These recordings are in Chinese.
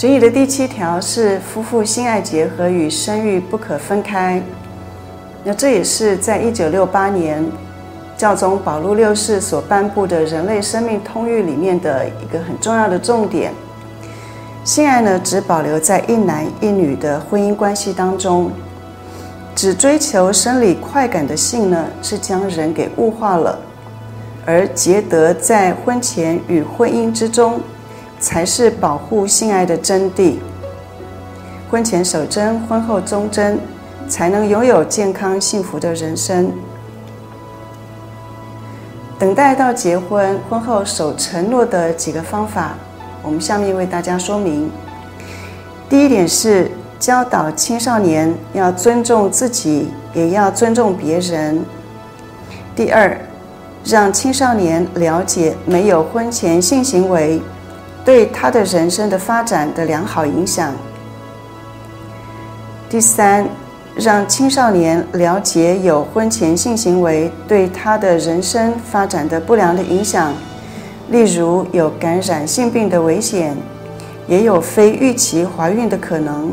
决议的第七条是夫妇性爱结合与生育不可分开。那这也是在一九六八年教宗保禄六世所颁布的人类生命通谕里面的一个很重要的重点。性爱呢，只保留在一男一女的婚姻关系当中，只追求生理快感的性呢，是将人给物化了。而结德在婚前与婚姻之中，才是保护性爱的真谛。婚前守贞，婚后忠贞，才能拥有健康幸福的人生。等待到结婚，婚后守承诺的几个方法。我们下面为大家说明。第一点是教导青少年要尊重自己，也要尊重别人。第二，让青少年了解没有婚前性行为对他的人生的发展的良好影响。第三，让青少年了解有婚前性行为对他的人生发展的不良的影响。例如有感染性病的危险，也有非预期怀孕的可能。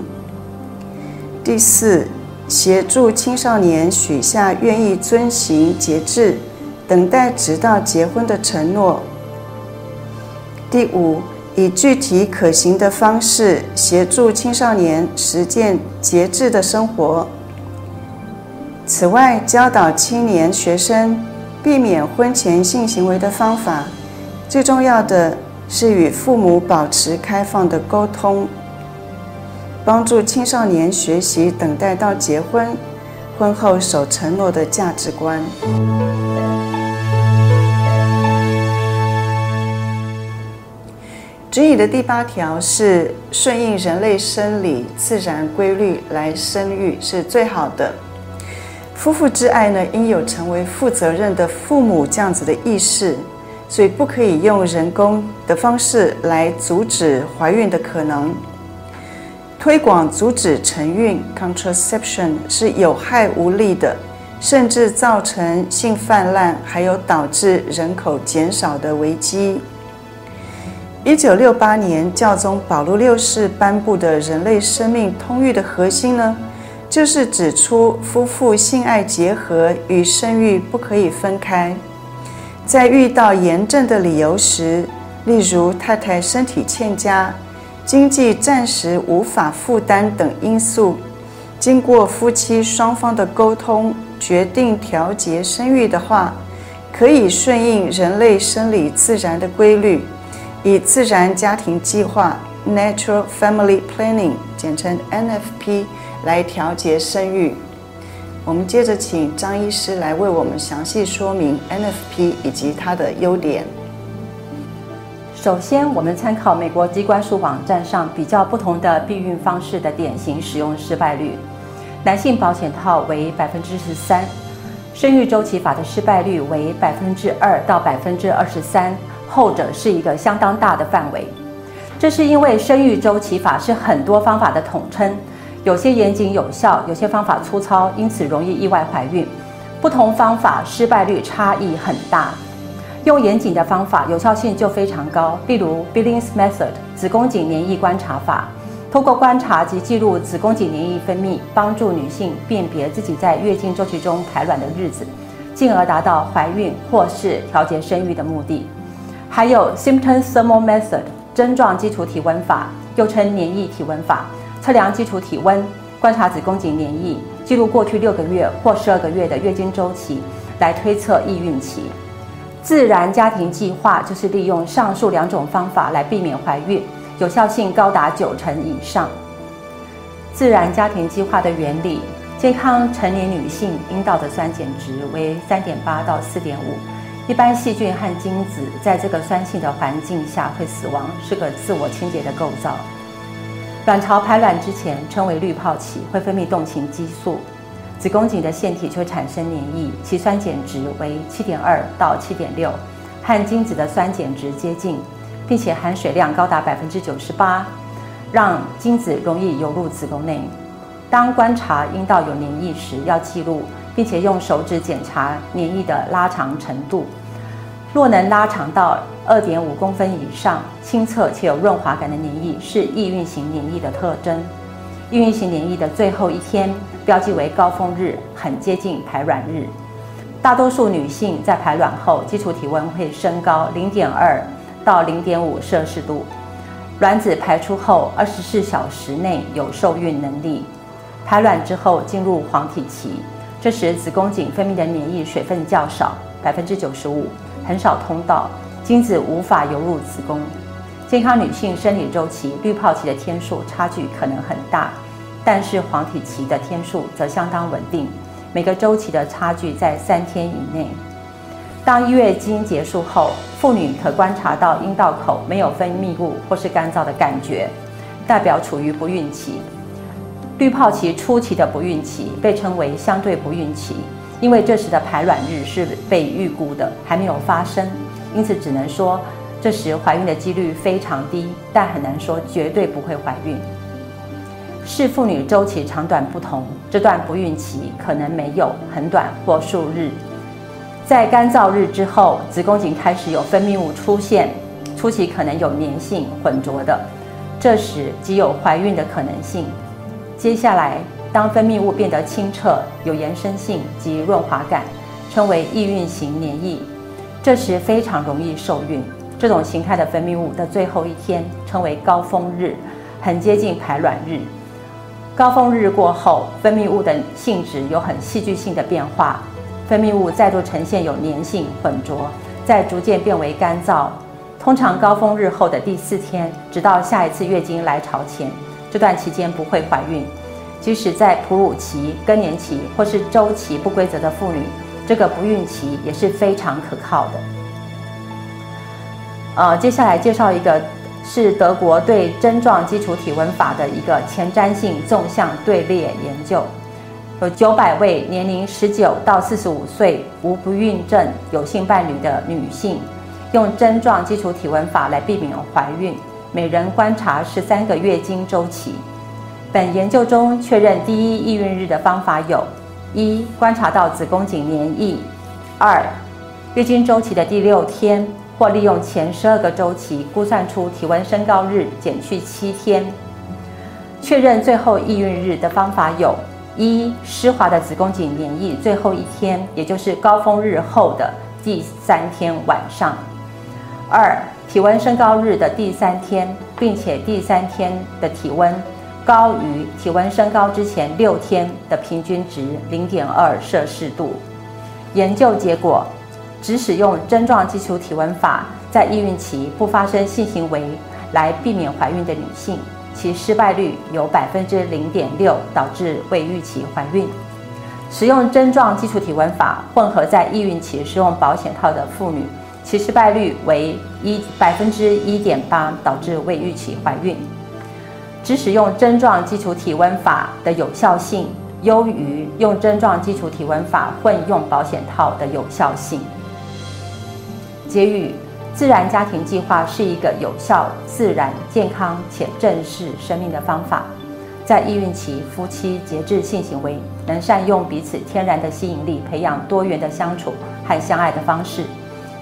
第四，协助青少年许下愿意遵行节制、等待直到结婚的承诺。第五，以具体可行的方式协助青少年实践节制的生活。此外，教导青年学生避免婚前性行为的方法。最重要的是与父母保持开放的沟通，帮助青少年学习等待到结婚、婚后守承诺的价值观。指引的第八条是顺应人类生理自然规律来生育是最好的。夫妇之爱呢，应有成为负责任的父母这样子的意识。所以不可以用人工的方式来阻止怀孕的可能。推广阻止承孕 （contraception） 是有害无利的，甚至造成性泛滥，还有导致人口减少的危机。一九六八年教宗保禄六世颁布的人类生命通谕的核心呢，就是指出夫妇性爱结合与生育不可以分开。在遇到严正的理由时，例如太太身体欠佳、经济暂时无法负担等因素，经过夫妻双方的沟通，决定调节生育的话，可以顺应人类生理自然的规律，以自然家庭计划 （Natural Family Planning，简称 NFP） 来调节生育。我们接着请张医师来为我们详细说明 NFP 以及它的优点。首先，我们参考美国机关数网站上比较不同的避孕方式的典型使用失败率。男性保险套为百分之十三，生育周期法的失败率为百分之二到百分之二十三，后者是一个相当大的范围。这是因为生育周期法是很多方法的统称。有些严谨有效，有些方法粗糙，因此容易意外怀孕。不同方法失败率差异很大。用严谨的方法，有效性就非常高。例如 Billings Method 子宫颈黏液观察法，通过观察及记录子宫颈黏液分泌，帮助女性辨别自己在月经周期中排卵的日子，进而达到怀孕或是调节生育的目的。还有 Symptom Thermal Method 症状基础体温法，又称黏液体温法。测量基础体温，观察子宫颈黏液，记录过去六个月或十二个月的月经周期，来推测易孕期。自然家庭计划就是利用上述两种方法来避免怀孕，有效性高达九成以上。自然家庭计划的原理：健康成年女性阴道的酸碱值为三点八到四点五，一般细菌和精子在这个酸性的环境下会死亡，是个自我清洁的构造。卵巢排卵之前称为滤泡期，会分泌动情激素，子宫颈的腺体就会产生黏液，其酸碱值为七点二到七点六，和精子的酸碱值接近，并且含水量高达百分之九十八，让精子容易游入子宫内。当观察阴道有黏液时，要记录，并且用手指检查黏液的拉长程度。若能拉长到二点五公分以上，清澈且有润滑感的黏液是易孕型黏液的特征。易孕型黏液的最后一天标记为高峰日，很接近排卵日。大多数女性在排卵后，基础体温会升高零点二到零点五摄氏度。卵子排出后二十四小时内有受孕能力。排卵之后进入黄体期，这时子宫颈分泌的黏液水分较少，百分之九十五，很少通道，精子无法游入子宫。健康女性生理周期、滤泡期的天数差距可能很大，但是黄体期的天数则相当稳定，每个周期的差距在三天以内。当月经结束后，妇女可观察到阴道口没有分泌物或是干燥的感觉，代表处于不孕期。滤泡期初期的不孕期被称为相对不孕期，因为这时的排卵日是被预估的，还没有发生，因此只能说这时怀孕的几率非常低，但很难说绝对不会怀孕。视妇女周期长短不同，这段不孕期可能没有很短或数日。在干燥日之后，子宫颈开始有分泌物出现，初期可能有粘性混浊的，这时即有怀孕的可能性。接下来，当分泌物变得清澈、有延伸性及润滑感，称为易孕型黏液，这时非常容易受孕。这种形态的分泌物的最后一天称为高峰日，很接近排卵日。高峰日过后，分泌物的性质有很戏剧性的变化，分泌物再度呈现有粘性、混浊，再逐渐变为干燥。通常高峰日后的第四天，直到下一次月经来潮前。这段期间不会怀孕，即使在哺乳期、更年期或是周期不规则的妇女，这个不孕期也是非常可靠的。呃，接下来介绍一个是德国对针状基础体温法的一个前瞻性纵向队列研究，有九百位年龄十九到四十五岁无不孕症有性伴侣的女性，用针状基础体温法来避免怀孕。每人观察十三个月经周期。本研究中确认第一易孕日的方法有：一、观察到子宫颈黏液；二、月经周期的第六天，或利用前十二个周期估算出体温升高日减去七天。确认最后易孕日的方法有：一、湿滑的子宫颈黏液最后一天，也就是高峰日后的第三天晚上；二、体温升高日的第三天，并且第三天的体温高于体温升高之前六天的平均值零点二摄氏度。研究结果，只使用针状基础体温法在易孕期不发生性行为来避免怀孕的女性，其失败率有百分之零点六，导致未预期怀孕。使用针状基础体温法混合在易孕期使用保险套的妇女。其失败率为一百分之一点八，导致未预期怀孕。只使用针状基础体温法的有效性优于用针状基础体温法混用保险套的有效性。结语：自然家庭计划是一个有效、自然、健康且正视生命的方法。在易孕期，夫妻节制性行为，能善用彼此天然的吸引力，培养多元的相处和相爱的方式。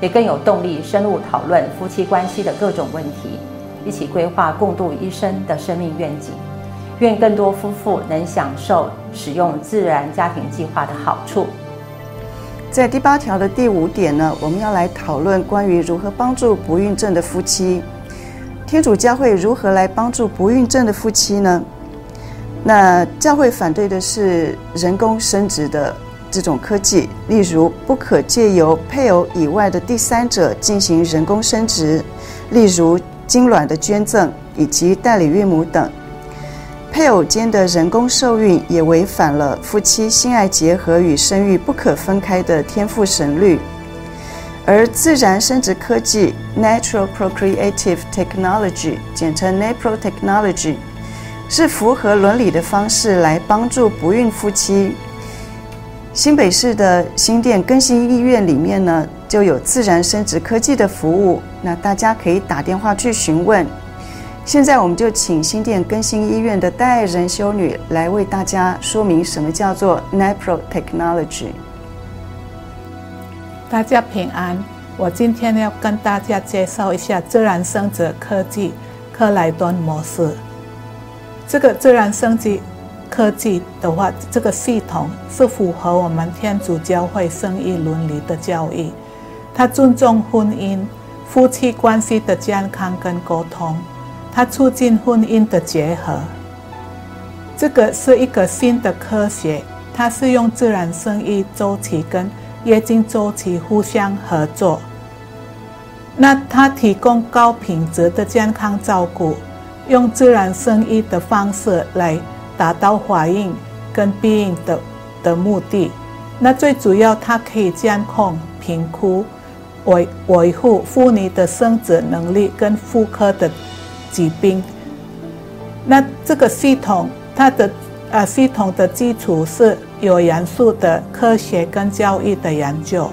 也更有动力深入讨论夫妻关系的各种问题，一起规划共度一生的生命愿景。愿更多夫妇能享受使用自然家庭计划的好处。在第八条的第五点呢，我们要来讨论关于如何帮助不孕症的夫妻。天主教会如何来帮助不孕症的夫妻呢？那教会反对的是人工生殖的。这种科技，例如不可借由配偶以外的第三者进行人工生殖，例如精卵的捐赠以及代理孕母等。配偶间的人工受孕也违反了夫妻性爱结合与生育不可分开的天赋神律。而自然生殖科技 （Natural Procreative Technology），简称 NaPro Technology，是符合伦理的方式来帮助不孕夫妻。新北市的新店更新医院里面呢，就有自然生殖科技的服务，那大家可以打电话去询问。现在我们就请新店更新医院的代人修女来为大家说明什么叫做 NaPro Technology。大家平安，我今天要跟大家介绍一下自然生殖科技克莱顿模式。这个自然生殖科技的话，这个系统是符合我们天主教会生育伦理的教义。它尊重婚姻、夫妻关系的健康跟沟通，它促进婚姻的结合。这个是一个新的科学，它是用自然生育周期跟月经周期互相合作。那它提供高品质的健康照顾，用自然生育的方式来达到怀孕跟避孕的的目的。那最主要，它可以监控、评估、维维护妇女的生殖能力跟妇科的疾病。那这个系统。它的呃系统的基础是有元素的科学跟教育的研究，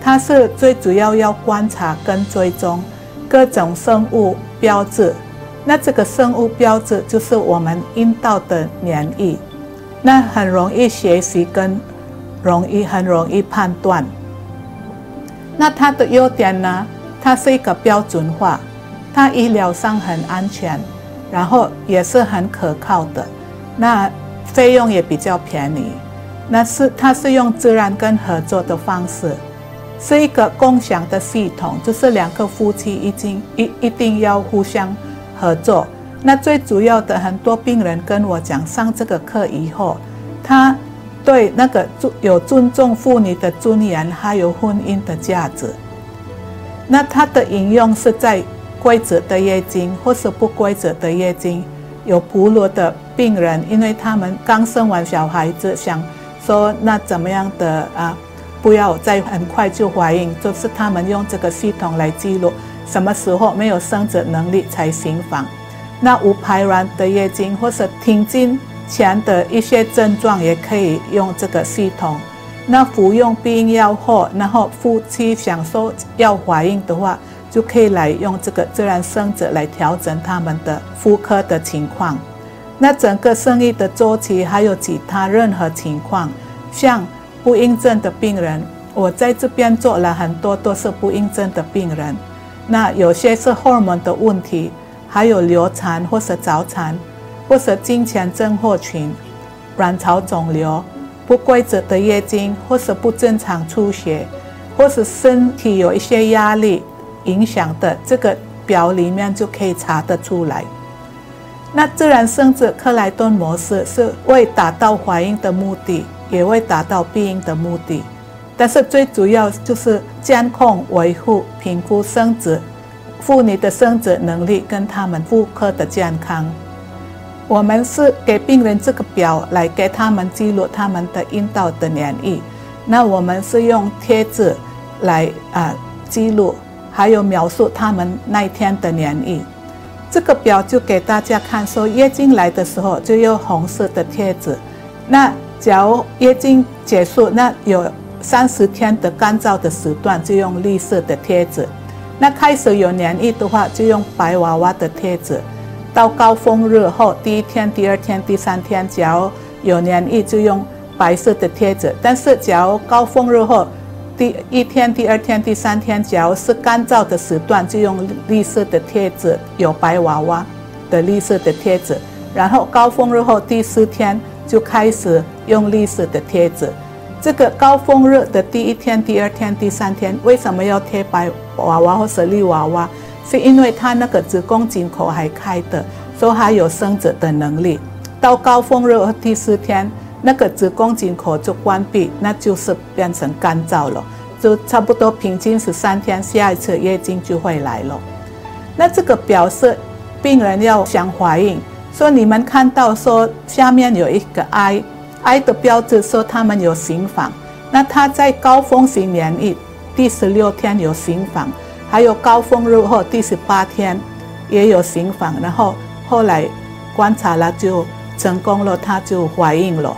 它是最主要要观察跟追踪各种生物标志。那这个生物标志就是我们阴道的黏液，那很容易学习跟容易很容易判断。那它的优点呢？它是一个标准化，它医疗上很安全，然后也是很可靠的。那费用也比较便宜，那是它是用自然跟合作的方式，是一个共享的系统，就是两个夫妻已经一一定要互相合作。那最主要的，很多病人跟我讲，上这个课以后，他对那个尊有尊重妇女的尊严，还有婚姻的价值。那他的应用是在规则的月经或是不规则的月经。有哺乳的病人，因为他们刚生完小孩子，想说那怎么样的啊，不要再很快就怀孕，就是他们用这个系统来记录什么时候没有生殖能力才行房。那无排卵的月经或是停经前的一些症状，也可以用这个系统。那服用避孕药后，然后夫妻想说要怀孕的话。就可以来用这个自然生殖来调整他们的妇科的情况。那整个生育的周期还有其他任何情况，像不孕症的病人，我在这边做了很多都是不孕症的病人。那有些是荷尔蒙的问题，还有流产或是早产，或是经前症候群、卵巢肿瘤、不规则的月经，或是不正常出血，或是身体有一些压力。影响的这个表里面就可以查得出来。那自然生殖克莱顿模式是为达到怀孕的目的，也为达到避孕的目的，但是最主要就是监控、维护、评估生殖妇女的生殖能力跟他们妇科的健康。我们是给病人这个表来给他们记录他们的阴道的黏液，那我们是用贴纸来啊记录。还有描述他们那一天的黏液，这个表就给大家看，说月经来的时候就用红色的贴纸，那假如月经结束，那有三十天的干燥的时段就用绿色的贴纸，那开始有黏液的话就用白娃娃的贴纸，到高峰日后第一天、第二天、第三天，假如有黏液就用白色的贴纸，但是假如高峰日后，第一天、第二天、第三天，假如是干燥的时段，就用绿色的贴纸，有白娃娃的绿色的贴纸。然后高峰日后第四天就开始用绿色的贴纸。这个高峰日的第一天、第二天、第三天，为什么要贴白娃娃或是绿娃娃？是因为它那个子宫颈口还开的，所以还有生殖的能力。到高峰日后第四天。那个子宫颈口就关闭，那就是变成干燥了，就差不多平均十三天，下一次月经就会来了。那这个表示病人要想怀孕，说你们看到说下面有一个 i I，I 的标志说他们有行房，那他在高峰型免疫第十六天有行房，还有高峰日后第十八天也有行房，然后后来观察了就成功了，她就怀孕了。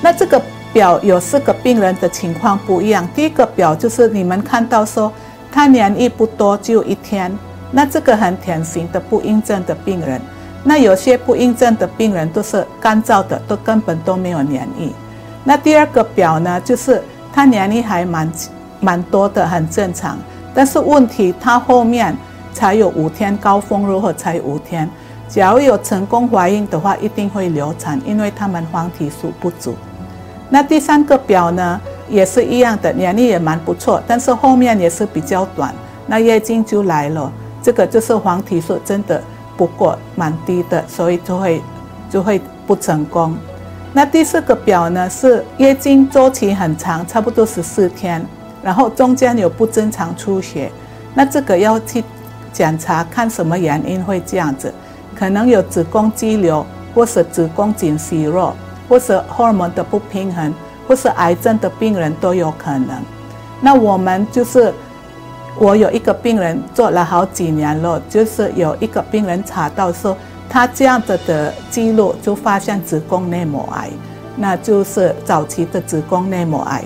那这个表有四个病人的情况不一样。第一个表就是你们看到说，他黏液不多，只有一天。那这个很典型的不孕症的病人。那有些不孕症的病人都是干燥的，都根本都没有黏液。那第二个表呢，就是他黏液还蛮蛮多的，很正常。但是问题，她后面才有五天高峰如何才五天，假如有成功怀孕的话，一定会流产，因为他们黄体素不足。那第三个表呢，也是一样的，年龄也蛮不错，但是后面也是比较短，那月经就来了，这个就是黄体素真的不过蛮低的，所以就会就会不成功。那第四个表呢，是月经周期很长，差不多十四天，然后中间有不正常出血，那这个要去检查看什么原因会这样子，可能有子宫肌瘤，或是子宫颈息肉，或是荷尔蒙的不平衡，或是癌症的病人都有可能。那我们就是，我有一个病人做了好几年了，就是有一个病人查到说。他这样子的记录就发现子宫内膜癌，那就是早期的子宫内膜癌。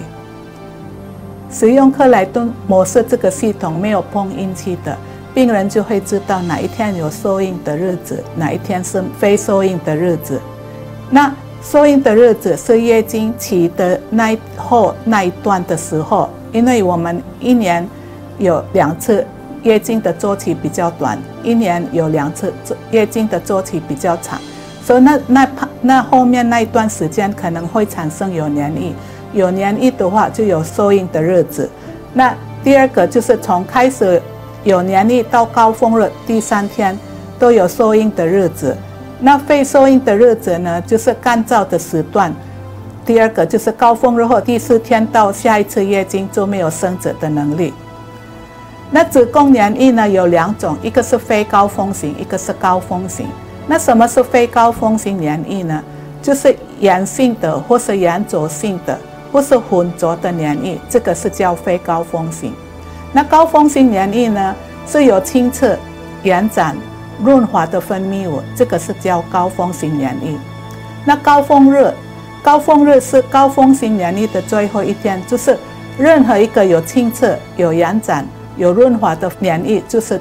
使用克莱顿模式这个系统没有碰运气的病人就会知道哪一天有受孕的日子，哪一天是非受孕的日子。那受孕的日子是月经期的那后那一段的时候，因为我们一年有两次。月经的周期比较短，一年有两次，月经的周期比较长，所以那那那后面那一段时间可能会产生有黏液，有黏液的话就有受孕的日子。那第二个就是从开始有黏液到高峰日第三天都有受孕的日子。那非受孕的日子呢，就是干燥的时段。第二个就是高峰日后第四天到下一次月经就没有生殖的能力。那子宫黏液呢，有两种，一个是非高峰型，一个是高峰型。那什么是非高峰型黏液呢？就是炎性的，或是粘着性的，或是浑浊的黏液，这个是叫非高峰型。那高峰型黏液呢，是有清澈、延展、润滑的分泌物，这个是叫高峰型黏液。那高峰日，高峰日是高峰型黏液的最后一天，就是任何一个有清澈、有延展。有润滑的黏液就是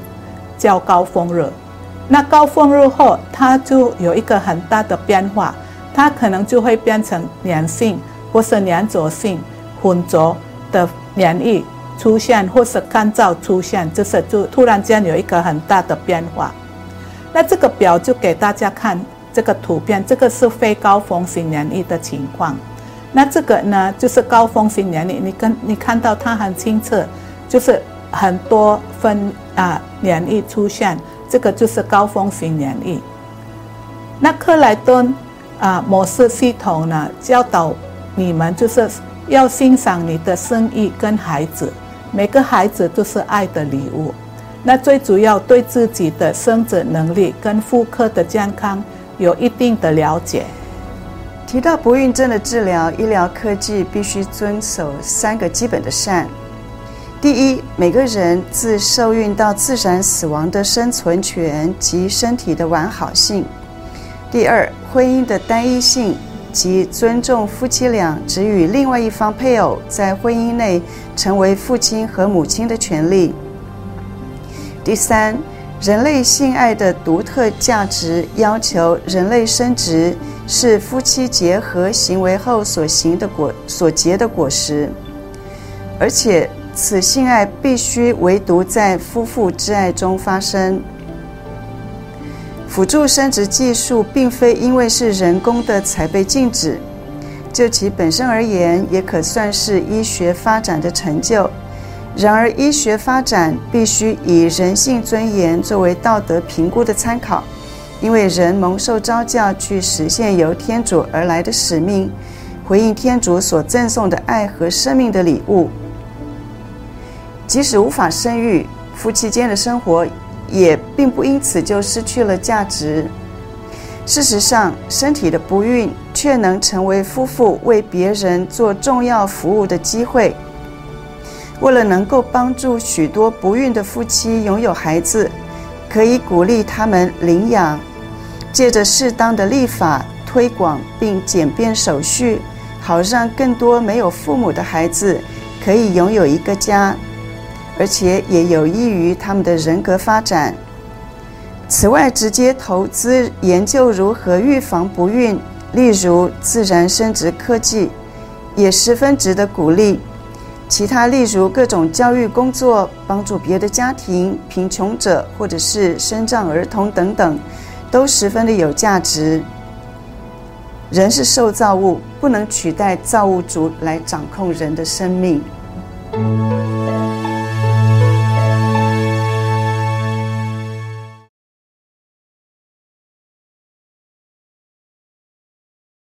叫高峰日，那高峰日后，它就有一个很大的变化，它可能就会变成粘性或是粘着性、浑浊的黏液出现，或是干燥出现，就是就突然间有一个很大的变化。那这个表就给大家看这个图片，这个是非高峰型黏液的情况。那这个呢，就是高峰型黏液，你跟你看到它很清澈，就是。很多分啊黏液出现，这个就是高峰型黏液。那克莱顿啊模式系统呢，教导你们就是要欣赏你的生意跟孩子，每个孩子都是爱的礼物。那最主要对自己的生殖能力跟妇科的健康有一定的了解。提到不孕症的治疗，医疗科技必须遵守三个基本的善。第一，每个人自受孕到自然死亡的生存权及身体的完好性。第二，婚姻的单一性及尊重夫妻俩只与另外一方配偶在婚姻内成为父亲和母亲的权利。第三，人类性爱的独特价值要求人类生殖是夫妻结合行为后所行的果所结的果实，而且。此性爱必须唯独在夫妇之爱中发生。辅助生殖技术并非因为是人工的才被禁止，就其本身而言，也可算是医学发展的成就。然而，医学发展必须以人性尊严作为道德评估的参考，因为人蒙受召叫去实现由天主而来的使命，回应天主所赠送的爱和生命的礼物。即使无法生育，夫妻间的生活也并不因此就失去了价值。事实上，身体的不孕却能成为夫妇为别人做重要服务的机会。为了能够帮助许多不孕的夫妻拥有孩子，可以鼓励他们领养，借着适当的立法推广并简便手续，好让更多没有父母的孩子可以拥有一个家。而且也有益于他们的人格发展。此外，直接投资研究如何预防不孕，例如自然生殖科技，也十分值得鼓励。其他例如各种教育工作、帮助别的家庭、贫穷者，或者是身障儿童等等，都十分的有价值。人是受造物，不能取代造物主来掌控人的生命。